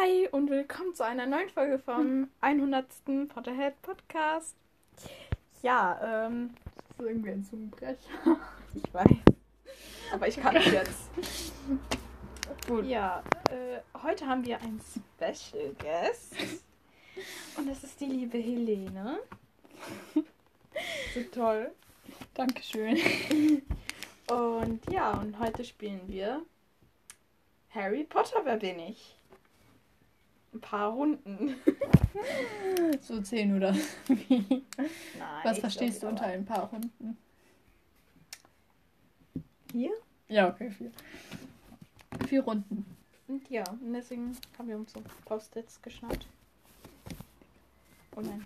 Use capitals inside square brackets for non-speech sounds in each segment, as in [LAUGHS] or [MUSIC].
Hi und willkommen zu einer neuen Folge vom 100. Potterhead Podcast. Ja, ähm, das ist irgendwie ein Zungenbrecher. [LAUGHS] Ich weiß. Aber ich kann es jetzt. Gut. Ja, äh, heute haben wir einen Special Guest. Und das ist die liebe Helene. So toll. Dankeschön. Und ja, und heute spielen wir Harry Potter, wer bin ich? Ein paar Runden. [LAUGHS] So zehn oder [LAUGHS] wie? Nein, Was verstehst du unter ein paar Runden? Hier? Ja, okay, vier. Vier Runden. Und ja, und deswegen haben wir uns so Post-its geschnappt. Oh nein.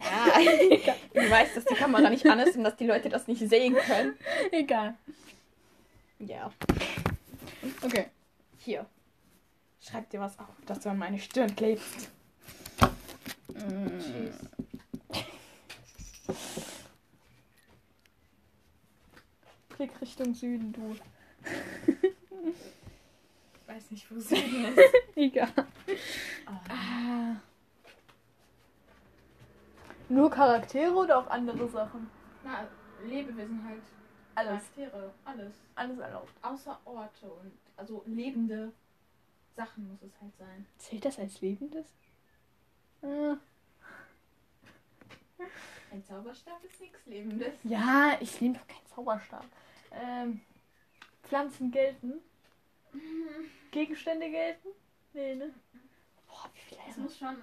Ja, [LAUGHS] ich weiß, dass die Kamera nicht an ist und dass die Leute das nicht sehen können. Egal. Ja. Okay. Hier. Schreib dir was auf, dass du an meine Stirn klebst. Tschüss. Blick Richtung Süden, du. Ich weiß nicht, wo Süden ist. [LAUGHS] Egal. Ah. Ah. Nur Charaktere oder auch andere Sachen? Na, Lebewesen halt. Alles. Charaktere, alles. Alles erlaubt. Außer Orte und also lebende Sachen muss es halt sein. Zählt das als Lebendes? Ah. Ein Zauberstab ist nichts Lebendes. Ja, ich nehme doch keinen Zauberstab. Ähm, Pflanzen gelten? Gegenstände gelten? Nee, ne? Boah, wie viele Es muss schon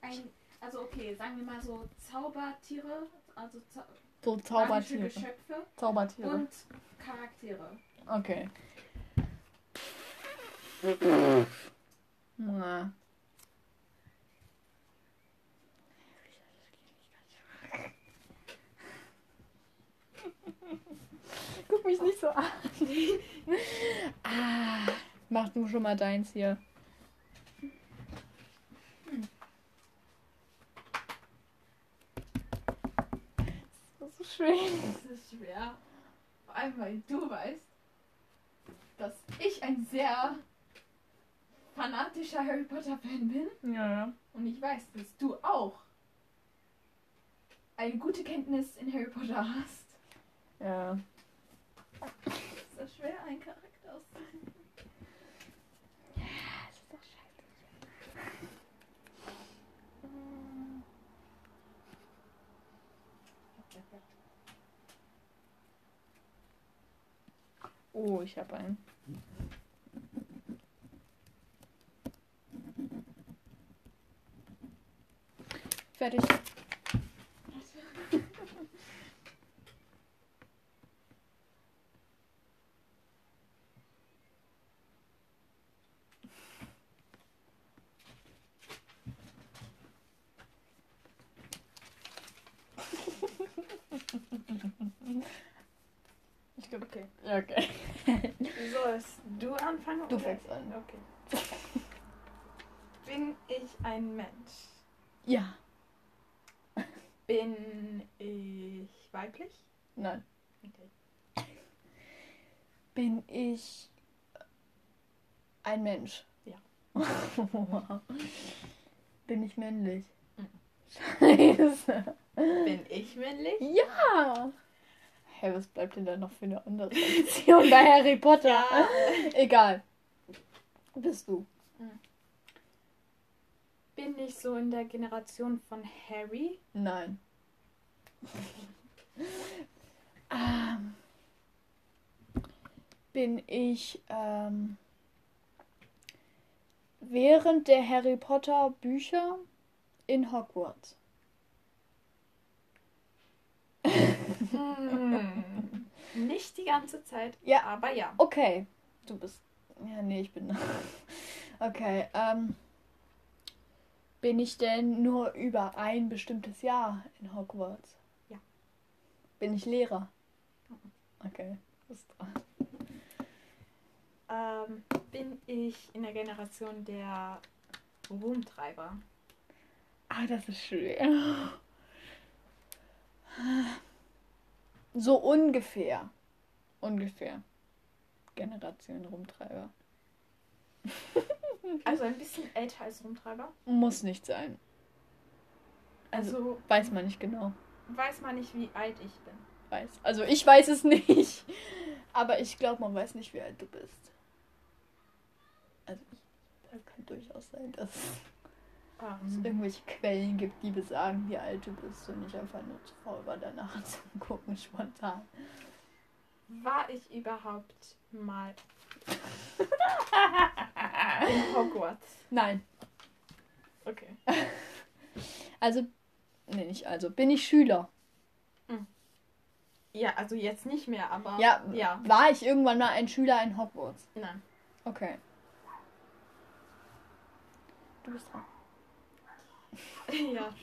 ein, also okay, sagen wir mal so Zaubertiere, also Zau So Zaubertiere. Geschöpfe Zaubertiere. und Charaktere. Okay. [LAUGHS] Guck mich nicht so an. [LAUGHS] ah, mach du schon mal deins hier. Das ist so schön. Das ist schwer. Vor allem, weil du weißt, dass ich ein sehr fanatischer Harry Potter Fan bin. Ja, ja. Und ich weiß, dass du auch eine gute Kenntnis in Harry Potter hast. Ja. Es ist so schwer, einen Charakter auszusuchen. Das ist doch scheiße. Oh, ich habe einen. Fertig. Ich glaube, Okay. ja, okay. Sollst du anfangen? Du oder? fängst an. Okay. Bin ich ein Mensch? Ja. Bin ich weiblich? Nein. Okay. Bin ich ein Mensch? Ja. [LAUGHS] Bin ich männlich? Mhm. Scheiße. Bin ich männlich? Ja. Hä, was bleibt denn da noch für eine andere Option bei Harry Potter? [LAUGHS] Egal. Bist du? Bin ich so in der Generation von Harry? Nein. ähm, bin ich ähm, während der Harry Potter Bücher in Hogwarts? Hm. [LAUGHS] Nicht die ganze Zeit, Ja. aber ja. Okay. Du bist. Ja, nee, ich bin. [LAUGHS] okay. Ähm, bin ich denn nur über ein bestimmtes Jahr in Hogwarts? Ja. Bin ich Lehrer? Okay. du bist dran. Ähm, bin ich in der Generation der Ruhmtreiber? Ah, das ist schwer. So ungefähr. Ungefähr. Generation Rumtreiber. [LAUGHS] Also ein bisschen älter als Rumtreiber. Muss nicht sein. Also, Also weiß man nicht genau. weiß man nicht, wie alt ich bin. Weiß. Also ich weiß es [LAUGHS] nicht. Aber ich glaube, man weiß nicht, wie alt du bist. Also ich, da kann durchaus sein, dass es Ähm, irgendwelche Quellen gibt, die besagen, wie alt du bist und ich einfach nur zu faul war, danach [LAUGHS] zu gucken, spontan. war ich überhaupt mal [LAUGHS] in Hogwarts? Nein. Okay. [LAUGHS] Also, nee, nicht also. Bin ich Schüler? Ja, also jetzt nicht mehr, aber Ja, ja. War ich irgendwann mal ein Schüler in Hogwarts? Nein. Okay. Du bist dran. [LAUGHS] ja.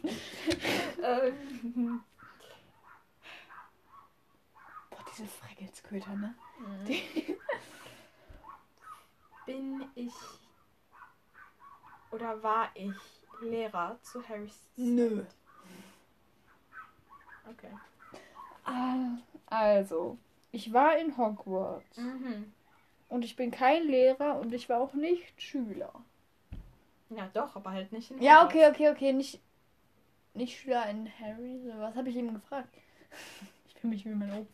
[LAUGHS] ähm, Boah, diese Freckelsköter, ne? bin ich oder war ich Lehrer zu Harrys? Nö. Okay. Ah, Also, ich war in Hogwarts. Mhm. Und ich bin kein Lehrer und ich war auch nicht Schüler. Ja, doch, aber halt nicht in Ja, Hogwarts. okay, okay, okay. Nicht, nicht Schüler in Harry. Was habe ich ihm gefragt? [LAUGHS] Ich fühle mich wie mein Opa.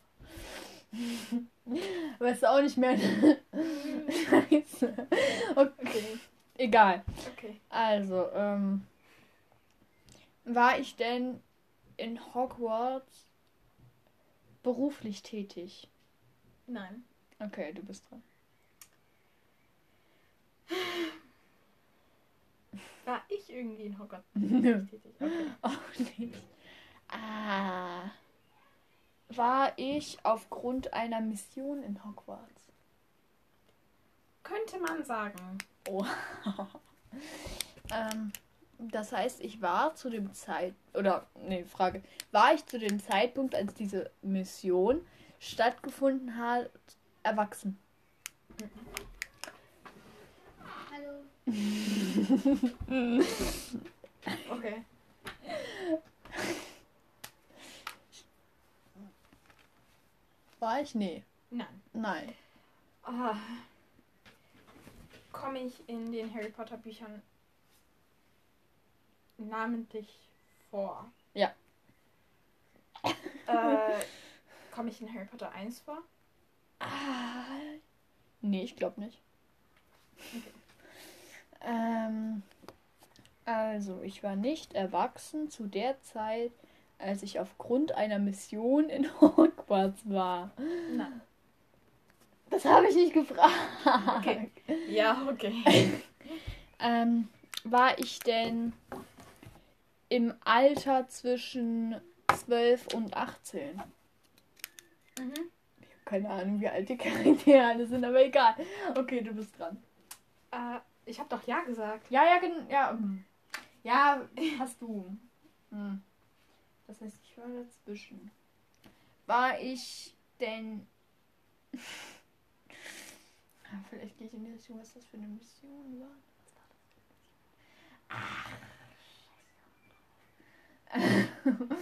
[LAUGHS] Weißt du auch nicht mehr. [LAUGHS] Scheiße. Okay, Okay, egal. okay. Also, ähm. War ich denn in Hogwarts beruflich tätig? Nein. Okay, du bist dran. War ich irgendwie in Hogwarts [LAUGHS] Nö. tätig? Okay. [LAUGHS] Auch nicht. Ah. War ich aufgrund einer Mission in Hogwarts? Könnte man sagen. Oh. [LAUGHS] ähm, das heißt, ich war zu dem Zeit oder nee, Frage, war ich zu dem Zeitpunkt, als diese Mission stattgefunden hat, erwachsen? Hallo. [LAUGHS] Okay. War ich? Nee. Nein. Nein. Ah. Komme ich in den Harry Potter Büchern namentlich vor? Ja. Äh, [LAUGHS] Komme ich in Harry Potter 1 vor? Ah, nee, ich glaube nicht. Okay. Ähm, also, ich war nicht erwachsen zu der Zeit, als ich aufgrund einer Mission in [LAUGHS] Hogwarts war. Nein. Das habe ich nicht gefragt. Okay. Ja, okay. [LAUGHS] Ähm, war ich denn im Alter zwischen 12 und 18? Mhm. Ich habe keine Ahnung, wie alt die Charaktere alle sind, aber egal. Okay, du bist dran. Äh, ich habe doch ja gesagt. Ja, ja, ja. hm. Ja, hast du. Hm. Das heißt, ich war dazwischen. War ich denn. Ah, Vielleicht gehe ich in die Richtung, was das für eine Mission war. Was war das?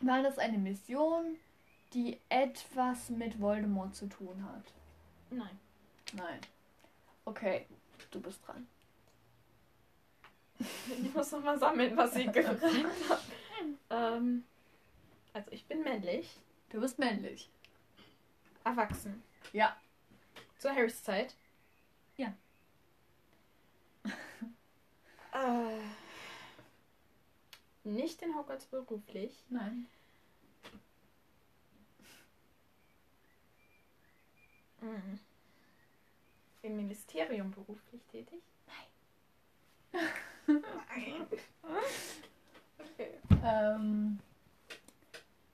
War das eine Mission, die etwas mit Voldemort zu tun hat? Nein. Nein. Okay, du bist dran. Ich muss noch mal sammeln, was ich gefragt [LAUGHS] habe. Ähm, also ich bin männlich, Du bist männlich. erwachsen. Ja. Zu Harrys Zeit. Ja. [LAUGHS] äh, nicht in Hogwarts beruflich. Nein. Mhm. Im Ministerium beruflich tätig? Nein. Nein. [LAUGHS] okay. Ähm,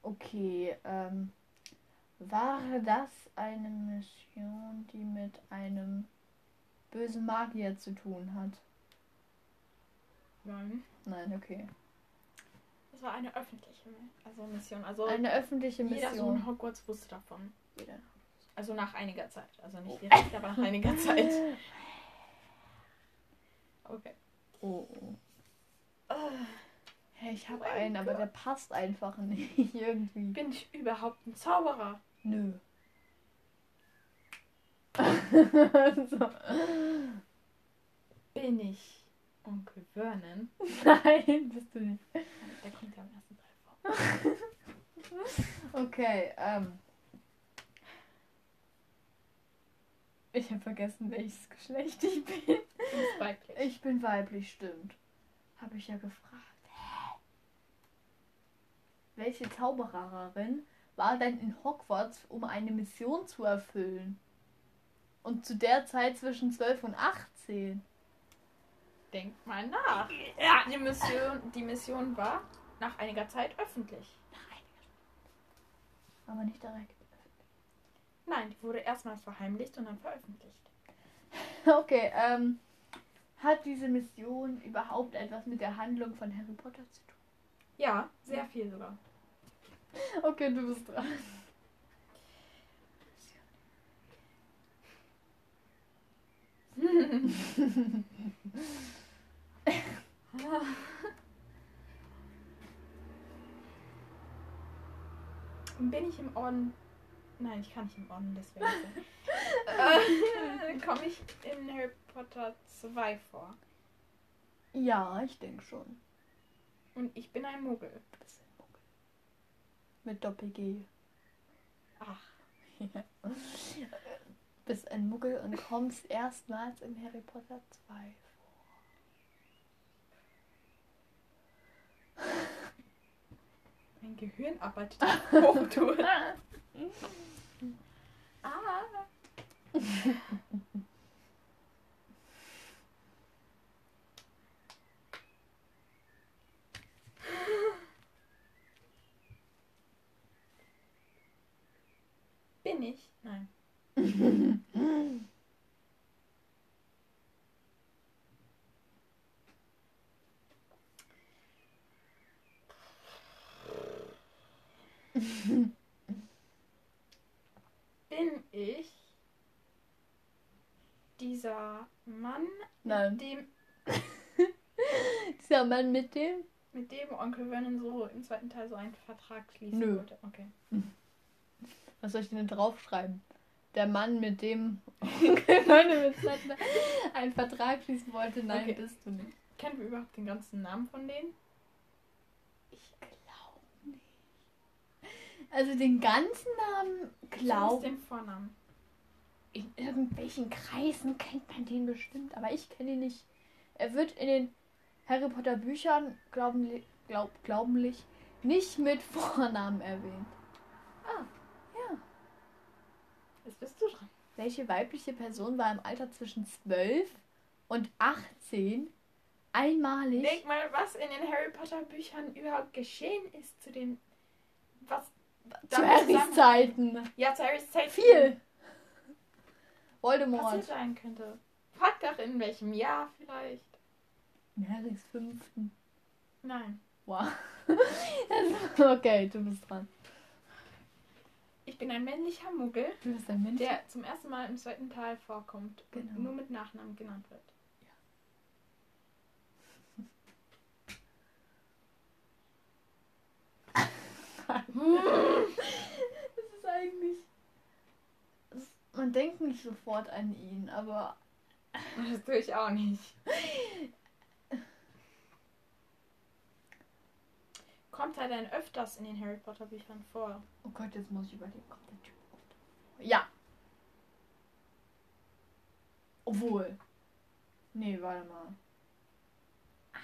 okay, ähm, war das eine Mission, die mit einem bösen Magier zu tun hat? Nein. Nein, okay. Das war eine öffentliche also Mission. Also Eine öffentliche jeder Sohn Mission. Hogwarts wusste davon. Jeder. Also nach einiger Zeit. Also Oh. nicht direkt, aber nach einiger [LAUGHS] Zeit. Okay. Oh, oh. Äh, Hey, ich habe Mein einen, aber der passt einfach nicht [LAUGHS] irgendwie. bin ich überhaupt ein Zauberer? Nö. [LAUGHS] so. Bin ich Onkel Vernon? Nein, bist du nicht. Der kommt ja im ersten Teil vor. [LAUGHS] Okay, ähm. Ich habe vergessen, welches Geschlecht ich bin. Du bist weiblich. Ich bin weiblich, stimmt. Habe ich ja gefragt. Hä? Welche Zaubererin war denn in Hogwarts, um eine Mission zu erfüllen? Und zu der Zeit zwischen 12 und 18. Denk mal nach. Ja, die Mission, die Mission war nach einiger Zeit öffentlich. Aber nicht direkt. Nein, die wurde erstmals verheimlicht und dann veröffentlicht. [LAUGHS] Okay, ähm. Hat diese Mission überhaupt etwas mit der Handlung von Harry Potter zu tun? Ja, sehr viel sogar. Okay, du bist dran. [LAUGHS] Bin ich im Orden? Nein, ich kann nicht im Orden, deswegen. [LAUGHS] äh, Komme ich in Harry Potter 2 vor. Ja, ich denke schon. Und ich bin ein ein Muggel. Mit Doppel-G. Ach, [LAUGHS] Bist ein Muggel und kommst erstmals in Harry Potter 2 mein Gehirn arbeitet [LAUGHS] auf Hochtouren. [LAUGHS] ah. Bin ich? Nein. [LAUGHS] Bin ich dieser Mann, Nein. mit dem, [LAUGHS] Dieser Mann mit dem? mit dem Onkel Vernon so im zweiten Teil so einen Vertrag schließen Nö. wollte? Okay. Was soll ich denn draufschreiben? Der Mann mit dem [LAUGHS] einen Vertrag schließen wollte. Nein, Okay. bist du nicht. Kennen wir überhaupt den ganzen Namen von denen? Ich glaube nicht. Also den ganzen Namen Zumindest glaub den Vornamen. in irgendwelchen Kreisen kennt man den bestimmt, aber ich kenne ihn nicht. Er wird in den Harry Potter Büchern glauben, glaub, glaubenlich nicht mit [LAUGHS] Vornamen erwähnt. Ah. Ja. Jetzt bist du dran. Welche weibliche Person war im Alter zwischen 12 und 18 einmalig? Denk mal, was in den Harry Potter Büchern überhaupt geschehen ist zu den. Was. zu Harrys Zeiten. Ja, zu Harrys Zeit. Viel. Voldemort. passiert sein könnte. Frag doch in welchem Jahr vielleicht. In Harrys fünften. Nein. Wow. [LAUGHS] okay, du bist dran. Ich bin ein männlicher Muggel, Du bist ein Mensch. der zum ersten Mal im zweiten Teil vorkommt und Genau. nur mit Nachnamen genannt wird. [LAUGHS] Das ist eigentlich. das- Man denkt nicht sofort an ihn, aber. Das tue ich auch nicht. Kommt er denn öfters in den Harry Potter Büchern vor? Oh Gott, jetzt muss ich überlegen, kommt der Typ oft. Ja. Obwohl. Nee, warte mal. Ach,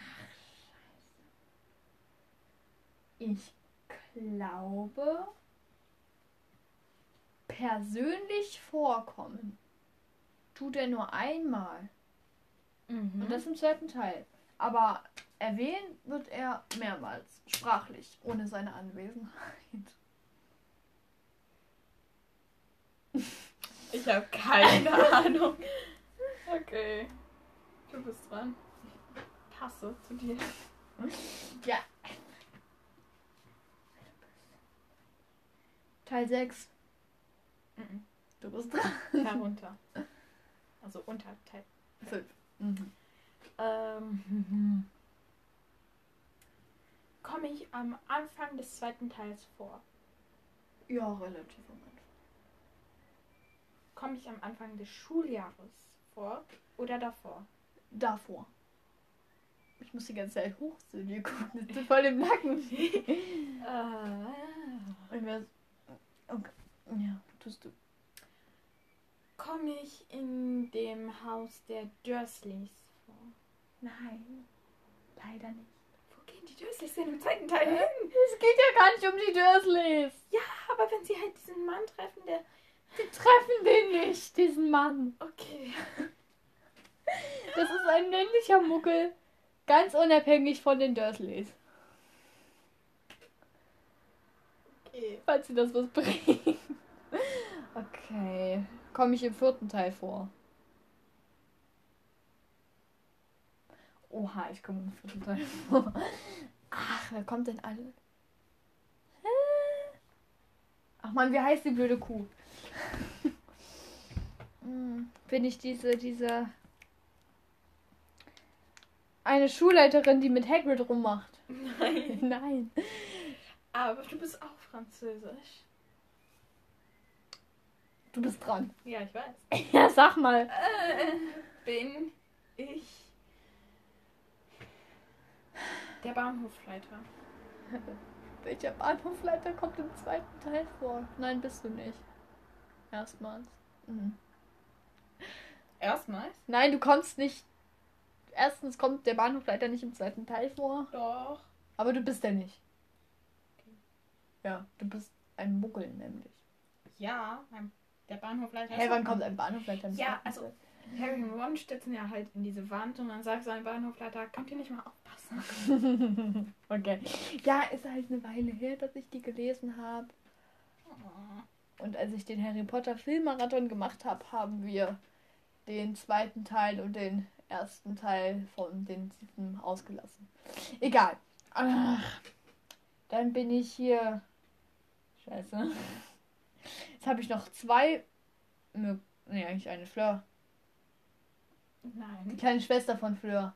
scheiße. Ich glaube. Persönlich vorkommen. Tut er nur einmal. Mhm. Und das im zweiten Teil. Aber erwähnt wird er mehrmals. Sprachlich. Ohne seine Anwesenheit. Ich habe keine [LAUGHS] Ahnung. Okay. Du bist dran. Ich passe zu dir. Ja. Teil 6. Mhm. Du bist dran. Herunter. Also Unterteil. 5. Mhm. Ähm, [LAUGHS] komme ich am Anfang des zweiten Teils vor? Ja, relativ am Anfang. Komme ich am Anfang des Schuljahres vor oder davor? davor. Ich muss die ganze Zeit hoch zu dir gucken. Das ist voll im Nacken. [LAUGHS] Und wir- okay. Ja, tust du. Komme ich in dem Haus der Dursleys vor? Nein, leider nicht. Wo gehen die Dursleys denn im zweiten Teil hin? Es geht ja gar nicht um die Dursleys. Ja, aber wenn sie halt diesen Mann treffen, der. Die treffen den nicht, diesen Mann. Okay. Das ist ein männlicher Muggel. Ganz unabhängig von den Dursleys. Okay. Falls sie das was bringt. Okay. Komme ich im vierten Teil vor? Oha, ich komme vierten Teil vor. Ach, wer kommt denn alle? Ach man, wie heißt die blöde Kuh? [LAUGHS] Hm, Bin ich diese, diese. Eine Schulleiterin, die mit Hagrid rummacht? Nein. [LAUGHS] Nein. Aber du bist auch Französisch. Du bist dran. Ja, ich weiß. [LAUGHS] Ja, sag mal. Äh, bin ich der Bahnhofleiter? [LAUGHS] Welcher Bahnhofleiter kommt im zweiten Teil vor? Nein, bist du nicht. Erstmals. Mhm. Erstmals? Nein, du kommst nicht. Erstens kommt der Bahnhofleiter nicht im zweiten Teil vor, Doch. aber du bist der nicht. Ja, du bist ein Muggel nämlich. Ja, der Bahnhofleiter. Ist wann kommt ein Bahnhofleiter im Ja, zweiten also- Teil? Harry und Ron stützen ja halt in diese Wand und dann sagt sein Bahnhofleiter, könnt ihr nicht mal aufpassen? [LAUGHS] okay. Ja, ist halt eine Weile her, dass ich die gelesen habe. Und als ich den Harry Potter Filmmarathon gemacht habe, haben wir den zweiten Teil und den ersten Teil von den siebten ausgelassen. Egal. Ach, dann bin ich hier. Scheiße. Jetzt habe ich noch zwei. Nee, eigentlich eine Fleur. Die Nein. kleine Schwester von Fleur.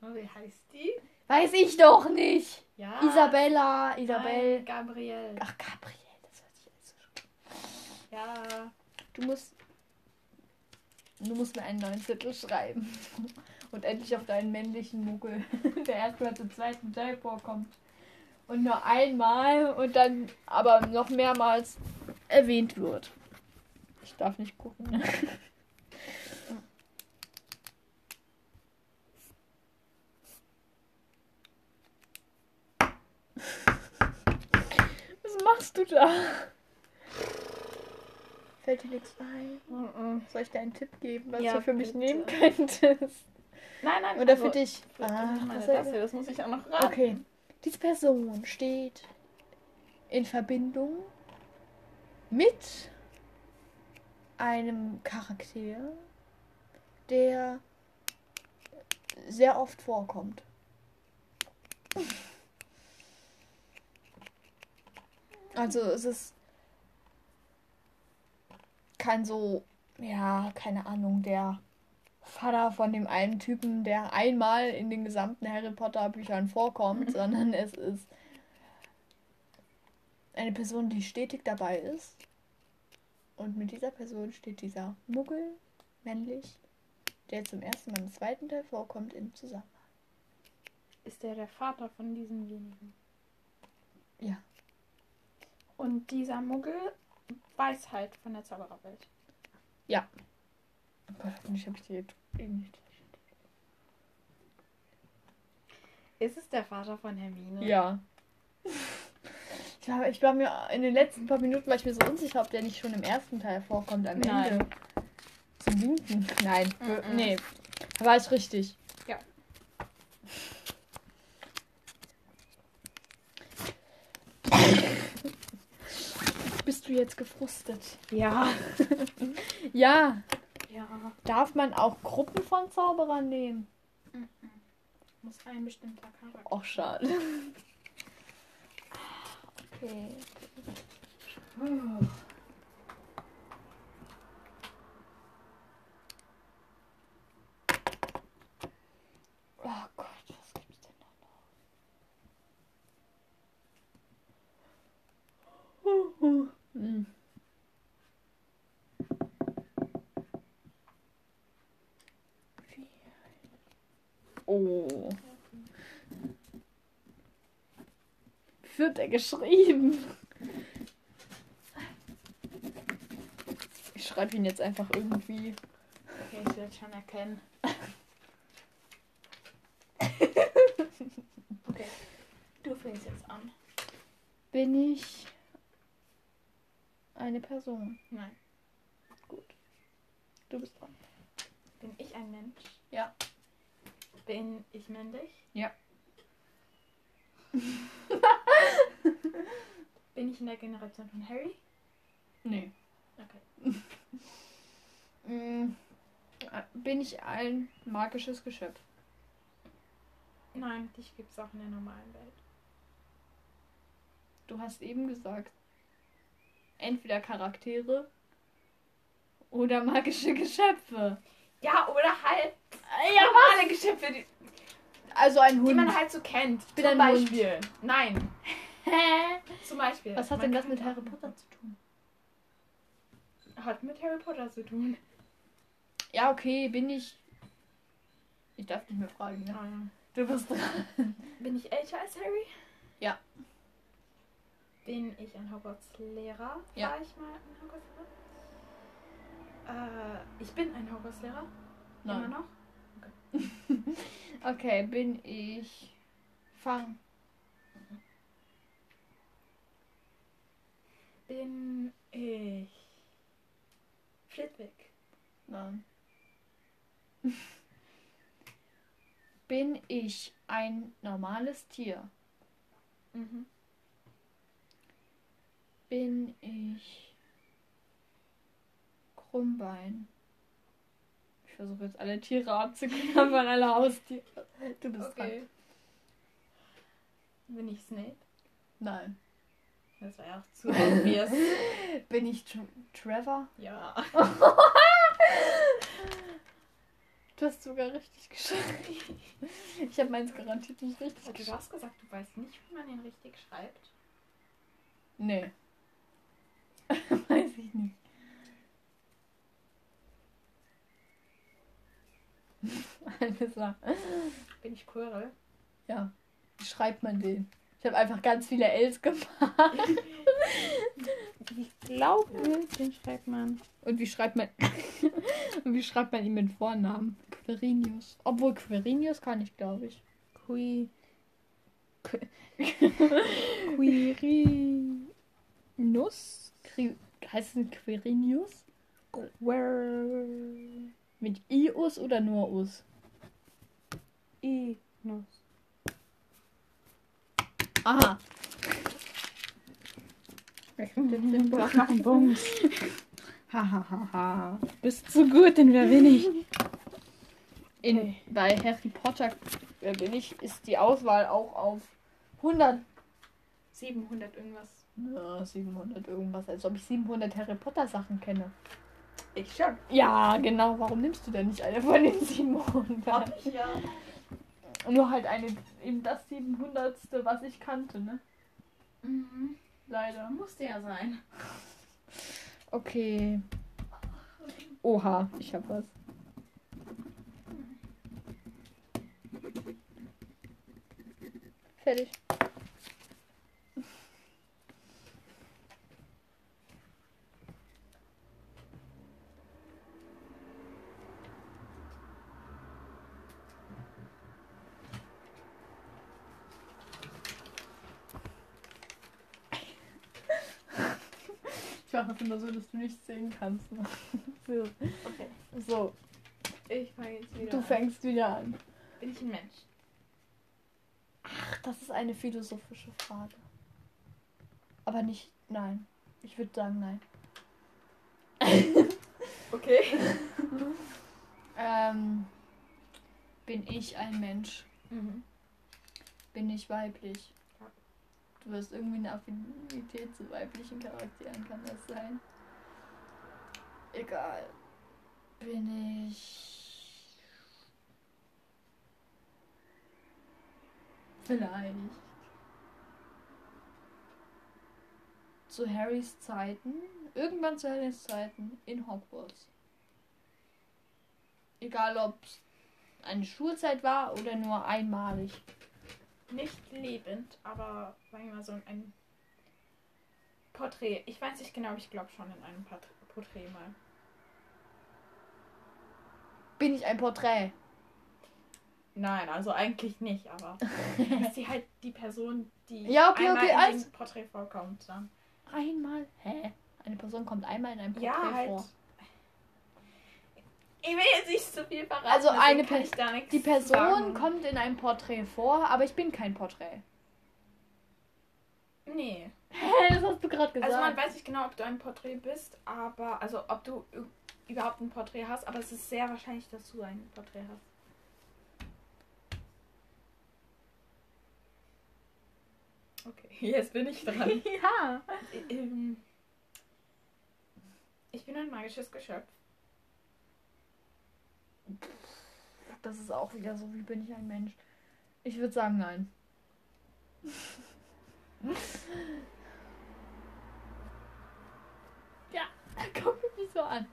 Wie heißt die? Weiß ich doch nicht. Ja. Isabella, Isabel. Nein, Gabrielle. Ach, Gabriel, das hört sich alles so schlimm Ja. Du musst. Du musst mir einen neuen Zettel schreiben. [LAUGHS] Und endlich auf deinen männlichen Muggel, [LAUGHS] der erstmal zum zweiten Teil vorkommt. Und nur einmal und dann aber noch mehrmals erwähnt wird. Ich darf nicht gucken. [LAUGHS] Was machst du da? Fällt dir nichts ein? Soll ich dir einen Tipp geben, was Ja, du für mich bitte. nehmen könntest? Nein, nein. Oder also, für dich? Das, Ah, was soll- Tasse, das muss ich auch noch raten. okay. Diese Person steht in Verbindung mit einem Charakter, der sehr oft vorkommt. Also es ist kein so, ja, keine Ahnung, der Vater von dem einen Typen, der einmal in den gesamten Harry Potter Büchern vorkommt, sondern es ist eine Person, die stetig dabei ist. Und mit dieser Person steht dieser Muggel, männlich, der zum ersten Mal im zweiten Teil vorkommt, im Zusammenhang. Ist der der Vater von diesen wenigen? Ja. Und dieser Muggel weiß halt von der Zaubererwelt. Gott, hoffentlich habe ich die jetzt eh nicht. Ist es der Vater von Hermine? Ja. Ich war, ich war mir in den letzten paar Minuten war ich mir so unsicher, ob der nicht schon im ersten Teil vorkommt am Nein. Ende. Zum Winken. Nein. Mhm. Nee. Da war ich richtig. Ja. Bist du jetzt gefrustet? Ja. [LAUGHS] Ja. Ja. Darf man auch Gruppen von Zauberern nehmen? Muss ein bestimmter Charakter. Och, schade. [LAUGHS] Okay. Oh Gott, was gibt's denn da noch? Hm. Vier. Oh. Wird er geschrieben? Ich schreibe ihn jetzt einfach irgendwie. Okay, ich werde schon erkennen. [LAUGHS] okay. Du fängst jetzt an. Bin ich eine Person? Nein. Gut. Du bist dran. Bin ich ein Mensch? Ja. Bin ich männlich? Ja. [LAUGHS] Bin ich in der Generation von Harry? Nee. Okay. [LAUGHS] Mm, äh, Bin ich ein magisches Geschöpf? Nein, dich gibt es auch in der normalen Welt. Du hast eben gesagt, entweder Charaktere oder magische Geschöpfe. Ja, oder halt Ja, normale Geschöpfe, die, Also ein die Hund. man halt so kennt. bin Zum ein Hund. Beispiel. Nein. Hä? [LAUGHS] Zum Beispiel. Was hat Man denn das mit Harry Potter zu tun? Hat mit Harry Potter zu tun. Ja, okay, bin ich. Ich darf nicht mehr fragen, ne? Ah, ja. Du bist dran. Bin ich älter als Harry? Ja. Bin ich ein Hogwarts-Lehrer? Ja. War ich mal ein Hogwarts-Lehrer? Äh, ich bin ein. Immer Nein. noch? [LAUGHS] Okay, bin ich. Fang. Bin ich Flitwick? Nein. [LAUGHS] Bin ich ein normales Tier? Mhm. Bin ich Krummbein? Ich versuche jetzt alle Tiere abzuklappern, [LAUGHS] alle Haustiere. Du bist dran. Bin ich Snape? Nein. Das war ja auch zu obvious. [LAUGHS] Bin ich Tr Trevor? ja. [LAUGHS] Du hast sogar richtig geschrieben. Ich habe meins garantiert nicht richtig Du geschrieben. hast gesagt, du weißt nicht, wie man ihn richtig schreibt. Nee. Weiß ich nicht. [LAUGHS] Alles klar. Bin ich Quirrell? Ja. Wie schreibt man den? Ich habe einfach ganz viele Ls gemacht. [LAUGHS] Ich glaube, den schreibt man. Und wie schreibt man. Und [LAUGHS] wie schreibt man ihn mit Vornamen? Quirinius. Obwohl Quirinius kann ich, glaube ich. Qui. Quirinus? Qui heißt es Quirinius? Quirrell. Mit Ius oder nur Us? Inus. Aha. Noch einen Bums. Hahaha. Bist zu gut, denn wer bin ich? In, bei Harry Potter äh, bin ich, ist die Auswahl auch auf 100. 700 irgendwas. Ja, 700 irgendwas, als ob ich 700 Harry Potter Sachen kenne. Ich schon. Ja, genau. Warum nimmst du denn nicht eine von den 700? ich ja. Nur halt eine, eben das 700. was ich kannte, ne? Mhm. Leider. Musste ja sein. Okay. Oha, ich hab was. Fertig. Ich mache das immer so, dass du nicht sehen kannst. ne? [LAUGHS] So. Okay. so, Ich fange jetzt wieder du an. fängst wieder an. Bin ich ein Mensch? Ach, das ist eine philosophische Frage. Aber nicht, nein. Ich würde sagen, nein. [LAUGHS] Okay. Ähm, bin ich ein Mensch? Mhm. Bin ich weiblich? Du hast irgendwie eine Affinität zu weiblichen Charakteren, kann das sein? Egal. Bin ich. Vielleicht. Zu Harrys Zeiten, irgendwann zu Harrys Zeiten in Hogwarts. Egal ob eine Schulzeit war oder nur einmalig? Nicht lebend, aber sagen wir mal so ein Porträt. Ich weiß nicht genau, ich glaube schon in einem Port- Porträt mal. Bin ich ein Porträt? Nein, also eigentlich nicht, aber [LAUGHS] ist sie halt die Person, die Ja, okay, einmal okay, in dem Porträt vorkommt. Dann. Einmal? Hä? Eine Person kommt einmal in einem Porträt Ja, halt. vor. Ich will jetzt nicht so viel verraten. Also eine kann Per- ich da nichts Die Person sagen. kommt in einem Porträt vor, aber ich bin kein Porträt. Nee. Hä, [LAUGHS] das hast du gerade gesagt. Also man weiß nicht genau, ob du ein Porträt bist, aber also ob du überhaupt ein Porträt hast, aber es ist sehr wahrscheinlich, dass du ein Porträt hast. Okay, [LAUGHS] jetzt bin ich dran. [LAUGHS] ja. Ähm, ich bin ein magisches Geschöpf. Das ist auch wieder so, wie bin ich ein Mensch? Ich würde sagen, nein. ja, [LAUGHS] guck mich nicht so an.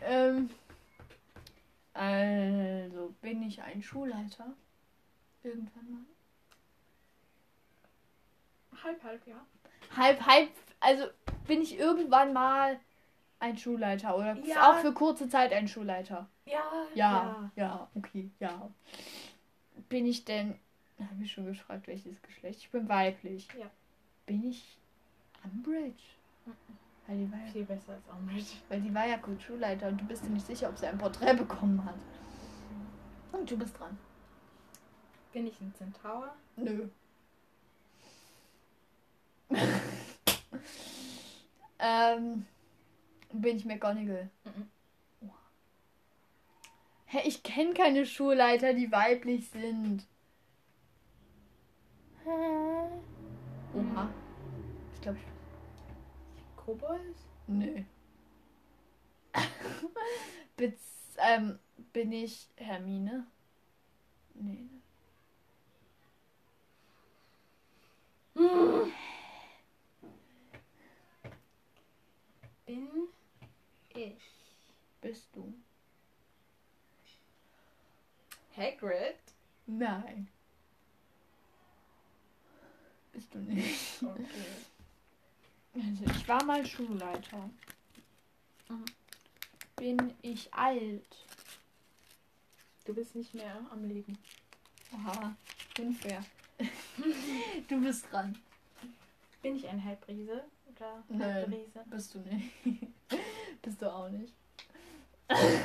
Ähm, also, bin ich ein Schulleiter? Irgendwann mal? Halb, halb, ja. Halb, halb, also bin ich irgendwann mal ein Schulleiter oder Ja. auch für kurze Zeit ein Schulleiter? Ja, Ja, ja, okay, ja. Bin ich denn, habe ich schon gefragt, welches Geschlecht? Ich bin weiblich. Ja. Bin ich Umbridge? Weil die war ja, Viel besser als Umbridge. weil die war ja kurz Schulleiter und du bist dir nicht sicher, ob sie ein Porträt bekommen hat. Und du bist dran. Bin ich ein Zentaur? Nö. [LAUGHS] ähm, bin ich McGonagall? Mhm. Hä, ich kenne keine Schulleiter, die weiblich sind. Hä? Oha. Ich glaube, ich. Kobold? Nö. [LAUGHS] Bez, ähm, bin ich Hermine? Nee. Bin ich Bist du? Hagrid? Nein. Bist du nicht. Okay. Also, ich war mal Schulleiter. Mhm. Bin ich alt? Du bist nicht mehr am Leben. Oha, unfair. [LAUGHS] du bist dran. Bin ich ein Halbriese? Oder Nein. Halbriese? Bist du nicht. Bist du auch nicht. Das [LAUGHS] ist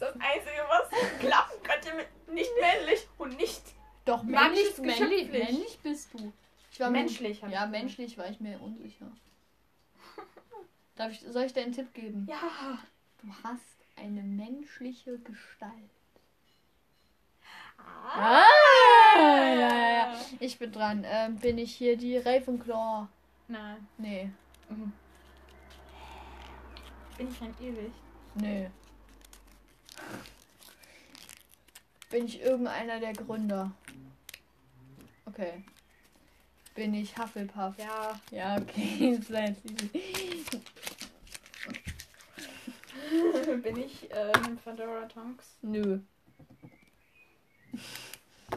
das Einzige, was klappen könnte mit nicht männlich und nicht Doch, männlich, ist männlich, männlich bist du. Ich war mir- menschlich. ich Ja, menschlich war ich mir unsicher. Darf ich, soll ich dir einen Tipp geben? Ja. Du hast eine menschliche Gestalt. Ah. ja, ja, ja. Ich bin dran. Ähm, bin ich hier die Ravenclaw? Nein. Nee, Mhm. Bin ich ein Irrwicht? nee. Bin ich irgendeiner der Gründer? Okay. Bin ich Hufflepuff? Ja. Ja, okay. [LAUGHS] [LAUGHS] Bin ich äh, Nymphadora Tonks? Nö.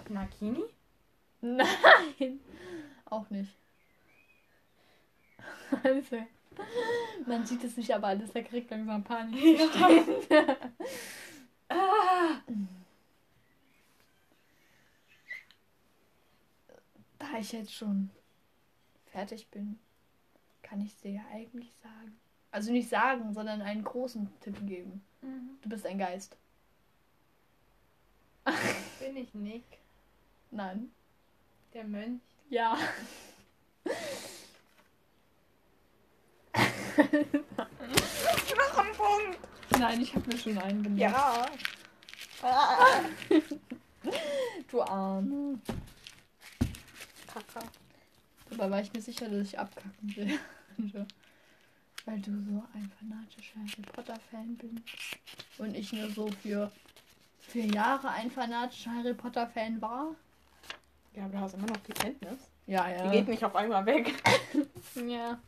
Nakini? [LAUGHS] Nein. Auch nicht. Also, man sieht es nicht, aber alles, er kriegt langsam Panik. [LAUGHS] Ah. Da ich jetzt schon fertig bin, kann ich dir ja eigentlich sagen. Also nicht sagen, sondern einen großen Tipp geben. Mhm. Du bist ein Geist. [LAUGHS] Bin ich Nick? Nein. Der Mönch? Ja. [LAUGHS] Noch ein Punkt! Nein, ich habe mir schon einen benutzt. Ja. [LAUGHS] Du Arm. Kaka. Dabei war ich mir sicher, dass ich abkacken will. [LAUGHS] Weil du so ein fanatischer Harry Potter-Fan bist. Und ich nur so für vier Jahre ein fanatischer Harry Potter-Fan war. Ja, aber du hast immer noch die Kenntnis. Ja, ja. Die geht nicht auf einmal weg. [LAUGHS] Ja.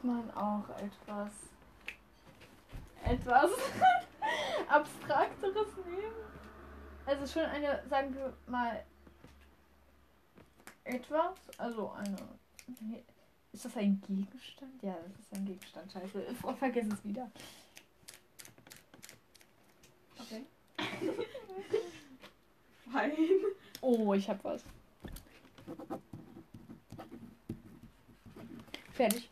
Darf man auch etwas etwas [LAUGHS] abstrakteres nehmen? Also schon eine, sagen wir mal, etwas, also eine. Ist das ein Gegenstand? Ja, das ist ein Gegenstand. Scheiße, [LAUGHS] ich vergesse es wieder. Okay. [LAUGHS] Fein. Oh, ich hab was. Fertig.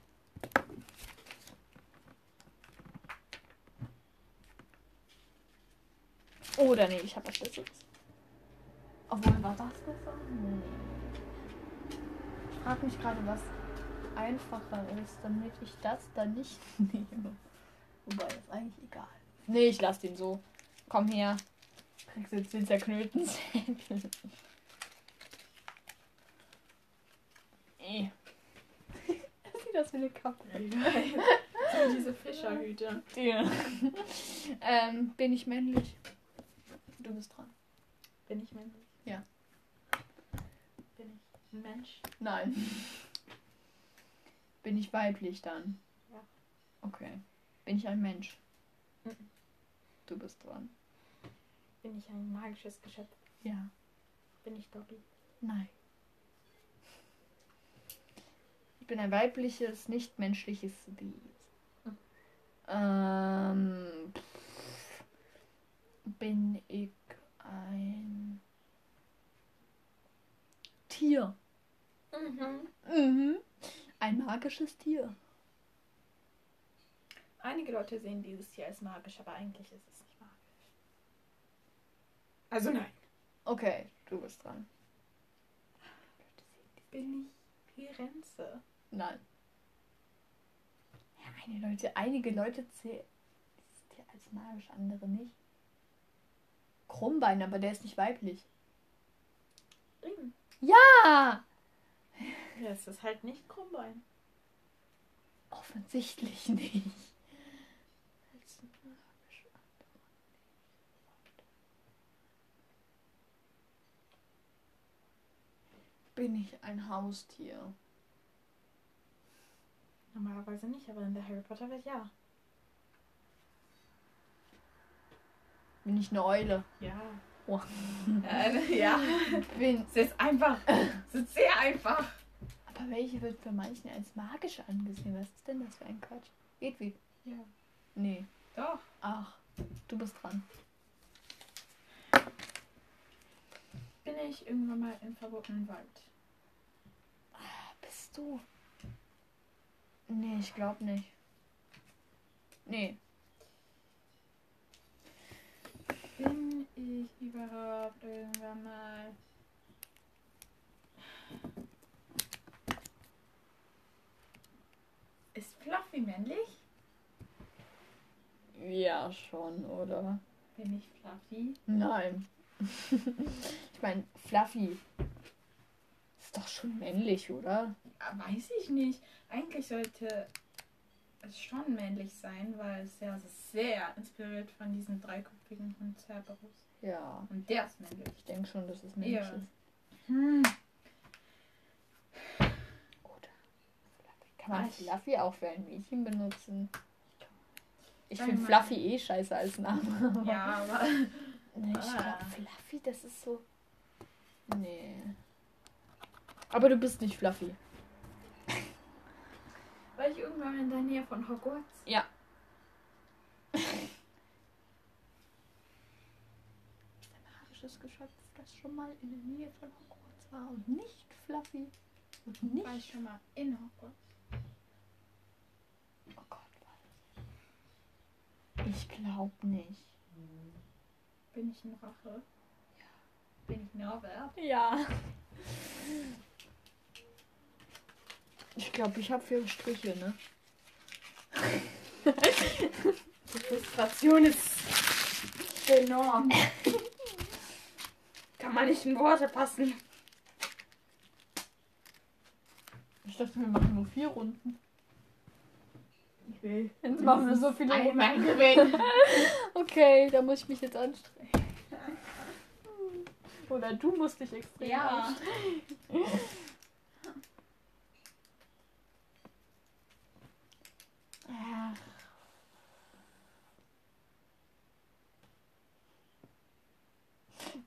Oder nee, ich hab was Besseres. Obwohl, war das besser? Nee. Ich frag mich gerade, was einfacher ist, damit ich das dann nicht [LAUGHS] nehme. Wobei, das ist eigentlich egal. Nee, ich lass den so. Komm her. Kriegst jetzt den zerknüllten Säbel. Eh. Sieht das wie eine Kappe. [LAUGHS] so diese Fischerhüte. Ja. [LAUGHS] ähm, bin ich männlich? Du bist dran. Bin ich männlich? Ja. Bin ich ein Mensch? Nein. Bin ich weiblich dann? Ja. Okay. Bin ich ein Mensch? Mhm. Du bist dran. Bin ich ein magisches Geschöpf? Ja. Bin ich Dobby? Nein. Ich bin ein weibliches, nicht menschliches Wesen. Mhm. Ähm, pff, bin ich ein Tier? Mhm. Mhm. Ein magisches Tier. Einige Leute sehen dieses Tier als magisch, aber eigentlich ist es nicht magisch. Also nein. Okay, du bist dran. Bin ich Firenze? Nein. Ja, eine Leute, einige Leute zählen dieses Tier als magisch, andere nicht. Krummbein, aber der ist nicht weiblich. Eben. Ah! Ja, es ist halt nicht Krummbein. Offensichtlich nicht. Bin ich ein Haustier? Normalerweise nicht, aber in der Harry Potter Welt ja. Bin ich eine Eule? Ja. Oh. Äh, ja. Bin. Es ist einfach. Es ist sehr einfach. Aber welche wird für manchen als magisch angesehen? Was ist denn das für ein Quatsch? Edwig? Ja. Nee. Doch. Ach, du bist dran. Bin ich irgendwann mal im verbotenen Wald? Ah, bist du? Nee, ich glaube nicht. Nee. Bin ich überhaupt irgendwann mal. Ist Fluffy männlich? Ja, schon, oder? Bin ich Fluffy? Nein. [LAUGHS] ich meine, Fluffy ist doch schon männlich, oder? Ja, weiß ich nicht. Eigentlich sollte schon männlich sein, weil es ja sehr inspiriert von diesem dreiköpfigen Hund Cerberus. Ja. Und der ist männlich. Ich denke schon, dass es männlich Ja. ist. Hm. Oder Fluffy. Kann man Ich- Fluffy auch für ein Mädchen benutzen? Ich finde. Fluffy eh scheiße als Name. Ja, aber. [LAUGHS] Nee, ich Ah. glaube, Fluffy, das ist so. Nee. Aber du bist nicht Fluffy. War ich irgendwann in der Nähe von Hogwarts? Ja. ist ein magisches Geschöpf, das schon mal in der Nähe von Hogwarts war und nicht Fluffy. Und nicht. War ich schon mal in Hogwarts? Oh Gott, war das. Ich glaube nicht. Bin ich ein Rache? Ja. Bin ich Norbert? Ja. Ich glaube, ich habe vier Striche, ne? Die Frustration ist enorm. Kann man nicht in Worte passen. Ich dachte, wir machen nur vier Runden. Ich will. Jetzt machen wir so viele Einmal Runden. gewinnen. [LAUGHS] Okay, da muss ich mich jetzt anstrengen. Oder du musst dich extrem Ja. anstrengen.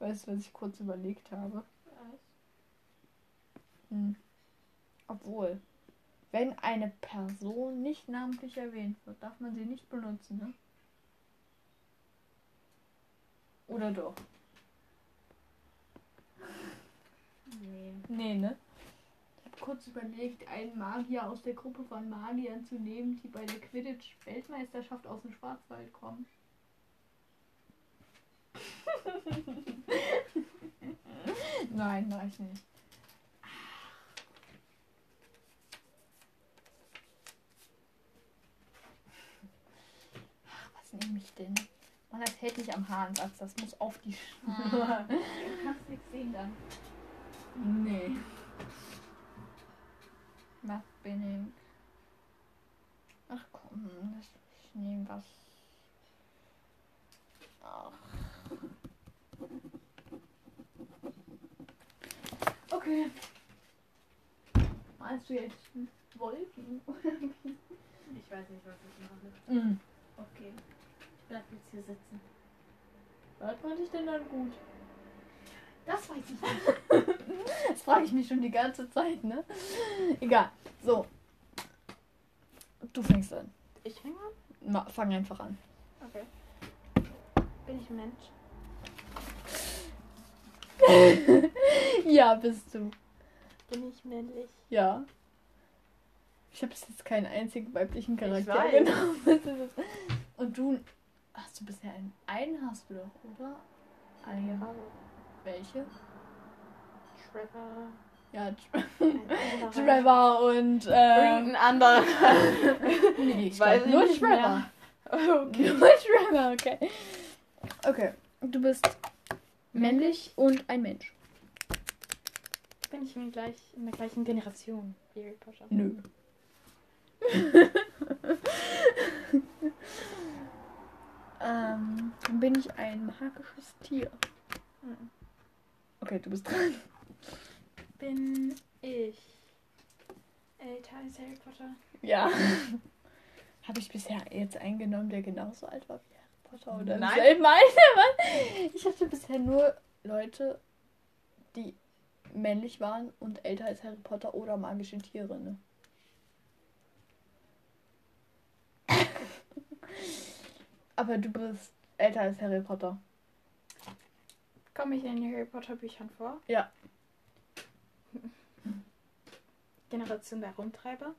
Weißt du, was ich kurz überlegt habe? Hm. Obwohl, wenn eine Person nicht namentlich erwähnt wird, darf man sie nicht benutzen, ne? Oder doch? Nee. Nee, ne? Ich habe kurz überlegt, einen Magier aus der Gruppe von Magiern zu nehmen, die bei der Quidditch-Weltmeisterschaft aus dem Schwarzwald kommen. [LAUGHS] [LAUGHS] Nein, mach ich nicht. Ach, was nehme ich denn? Man, das hält nicht am Haarensatz, das muss auf die Schnur. [LAUGHS] Du kannst nichts sehen dann. Nee. Was bin ich? Ach komm, ich nehme was. Okay. Meinst du jetzt Wolken? Ich weiß nicht, was ich mache. mhm. Okay. Ich bleib jetzt hier sitzen. Was fand ich denn dann gut? Das weiß ich nicht. [LAUGHS] Das frage ich mich schon die ganze Zeit, ne? Egal. So. Du fängst an. Ich fange an? Ma fang einfach an. Okay. Bin ich ein Mensch? [LAUGHS] ja, bist du. Bin ich männlich? Ja. Ich habe bis jetzt keinen einzigen weiblichen Charakter genommen. [LAUGHS] Und du hast du bisher einen? Einen hast du doch, oder? Eine. Ja. Welche? Trevor. Ja. [LAUGHS] Trevor und äh, Irgendein anderer. nee, ich Weiß glaub, nur Trevor. Okay. Nur Trevor, okay. Okay, du bist männlich und ein Mensch. Bin ich in, gleich, in der gleichen Generation wie Harry Potter? Nö. [LAUGHS] ähm, bin ich ein magisches Tier? Mhm. Okay, du bist dran. Bin ich älter als Harry Potter? Ja. [LAUGHS] Habe ich bisher jetzt eingenommen, der genauso alt war wie Potter oder Nein. [LAUGHS] Ich hatte bisher nur Leute, die männlich waren und älter als Harry Potter oder magische Tiere, ne? [LAUGHS] Aber du bist älter als Harry Potter. Komme ich in den Harry Potter Büchern vor? Ja. Generation der Rumtreiber?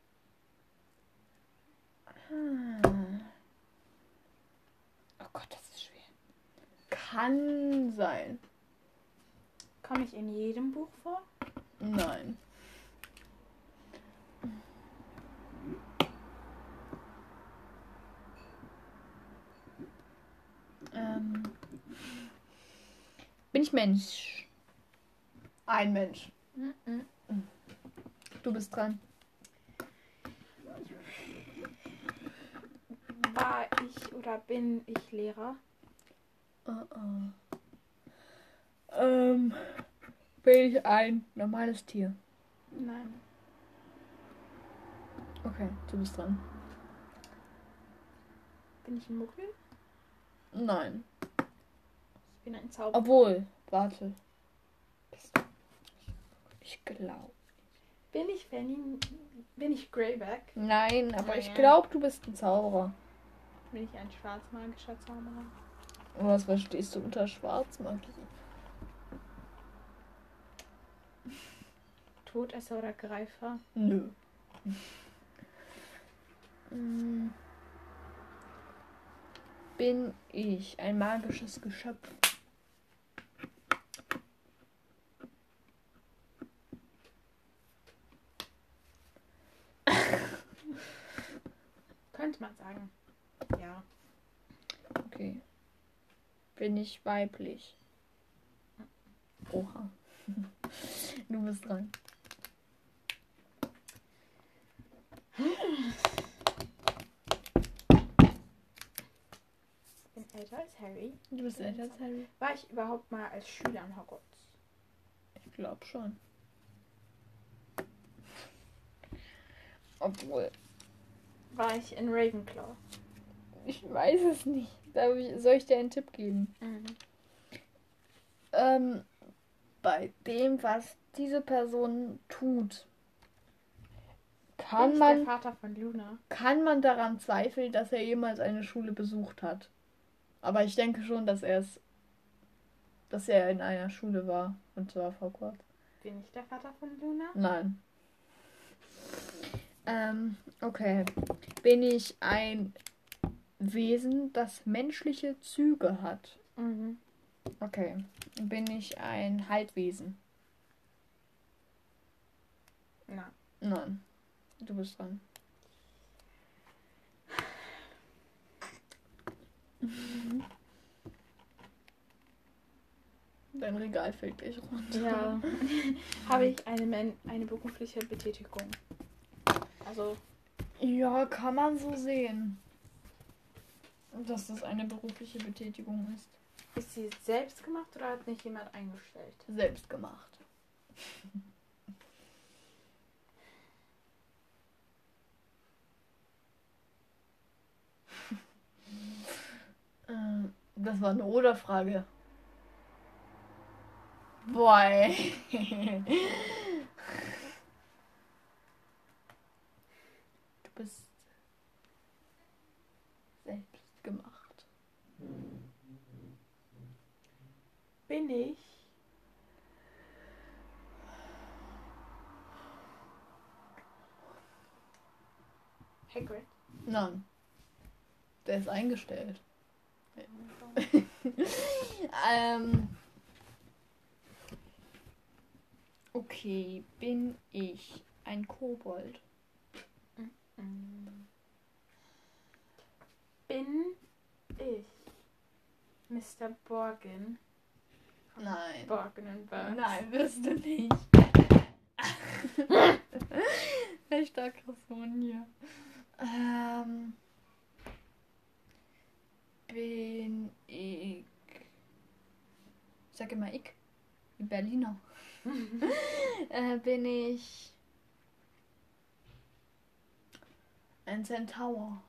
Hm. Gott, das ist schwer. Kann sein. Komme ich in jedem Buch vor? Nein. Ähm, bin ich Mensch? Ein Mensch. Mhm. Du bist dran. War ich oder bin ich Lehrer? Oh, oh. Ähm, bin ich ein normales Tier? Nein. Okay, du bist dran. Bin ich ein Muggel? Nein. Ich bin ein Zauberer. Obwohl, warte. Ich glaube. Bin ich Fanny? Bin ich Greyback? Nein, aber ich Ja. glaube, du bist ein Zauberer. Bin ich ein schwarzmagischer Zauberer? Was verstehst du unter Schwarzmagie? [LAUGHS] Todesser oder Greifer? Nö. Mm. [LAUGHS] Bin ich ein magisches Geschöpf? [LAUGHS] Könnte man sagen. Ja. Okay. Bin ich weiblich? Oha. [LAUGHS] Du bist dran. Bin älter als Harry. Du bist älter als Harry? War ich überhaupt mal als Schüler in Hogwarts? Ich glaube schon. Obwohl, War ich in Ravenclaw? Ich weiß es nicht. Soll ich dir einen Tipp geben? Mhm. Äh, ähm, bei dem, was diese Person tut, kann man der Vater von Luna? kann man daran zweifeln, dass er jemals eine Schule besucht hat. Aber ich denke schon, dass er es, dass er in einer Schule war. Und zwar vor kurzem. Bin ich der Vater von Luna? Nein. Ähm, okay. Bin ich ein Wesen, das menschliche Züge hat? Mhm. Okay. Bin ich ein Halbwesen? Na. Nein. Du bist dran. Dein Regal fällt gleich runter. Ja. [LAUGHS] Habe ich eine, Men eine berufliche Betätigung? Also, Ja, kann man so sehen. Dass das eine berufliche Betätigung ist. ist sie selbst gemacht oder hat nicht jemand eingestellt? Selbst gemacht. [LAUGHS] Ähm, das war eine Oder-Frage. Boy. Du bist selbst gemacht. Bin ich Hagrid? Nein. Der ist eingestellt. [LAUGHS] ähm. Okay, bin ich ein Kobold? Bin ich Mr. Borgin? Nein. Borgin and Burns. Nein, wirst du nicht. [LAUGHS] Echte Aggression hier. Ähm. Bin ich. Sag immer ich. Berliner. [LAUGHS] äh, bin ich. Ein Centaur.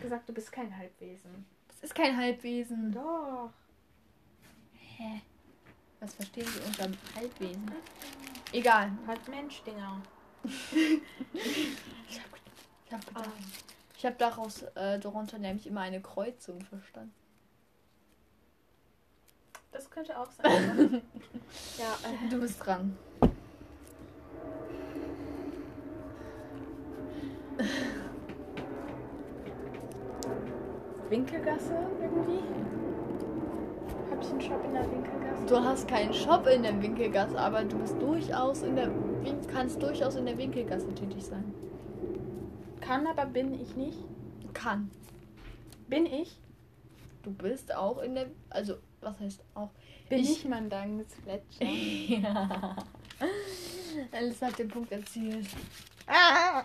gesagt, du bist kein Halbwesen. Das ist kein Halbwesen. Doch. Hä? Was verstehen Sie unter Halbwesen? Egal. Halt Mensch-Dinger. [LAUGHS] Ich habe ich hab gedacht. Ich habe daraus äh, darunter nämlich immer eine Kreuzung verstanden. Das könnte auch sein. [LAUGHS] ja, äh, Du bist dran. Winkelgasse irgendwie? Einen Shop in der Winkelgasse? Du hast keinen Shop in der Winkelgasse, aber du bist durchaus in der Win- kannst durchaus in der Winkelgasse tätig sein. Kann, aber bin ich nicht. Kann. Bin ich? Du bist auch in der also was heißt auch? Bin Ich- ich, Mandanges Fletcher? [LAUGHS] ja. Alice hat den Punkt erzielt. ah!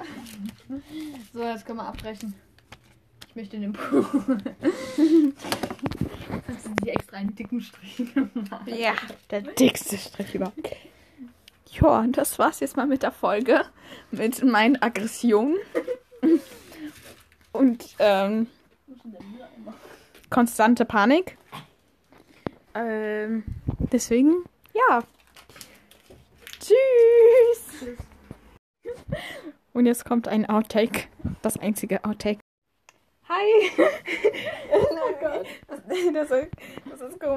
So, jetzt können wir abbrechen. Ich möchte den Punkt. [LAUGHS] Hast du sie extra einen dicken Strich gemacht? Ja, der dickste Strich überhaupt. Ja, und das war's jetzt mal mit der Folge. Mit meinen Aggressionen. Und ähm, konstante Panik. Ähm, deswegen, ja. Tschüss. Und jetzt kommt ein Outtake. Das einzige Outtake. Hi. [LAUGHS] oh Gott. Das, das, ist, das ist komisch.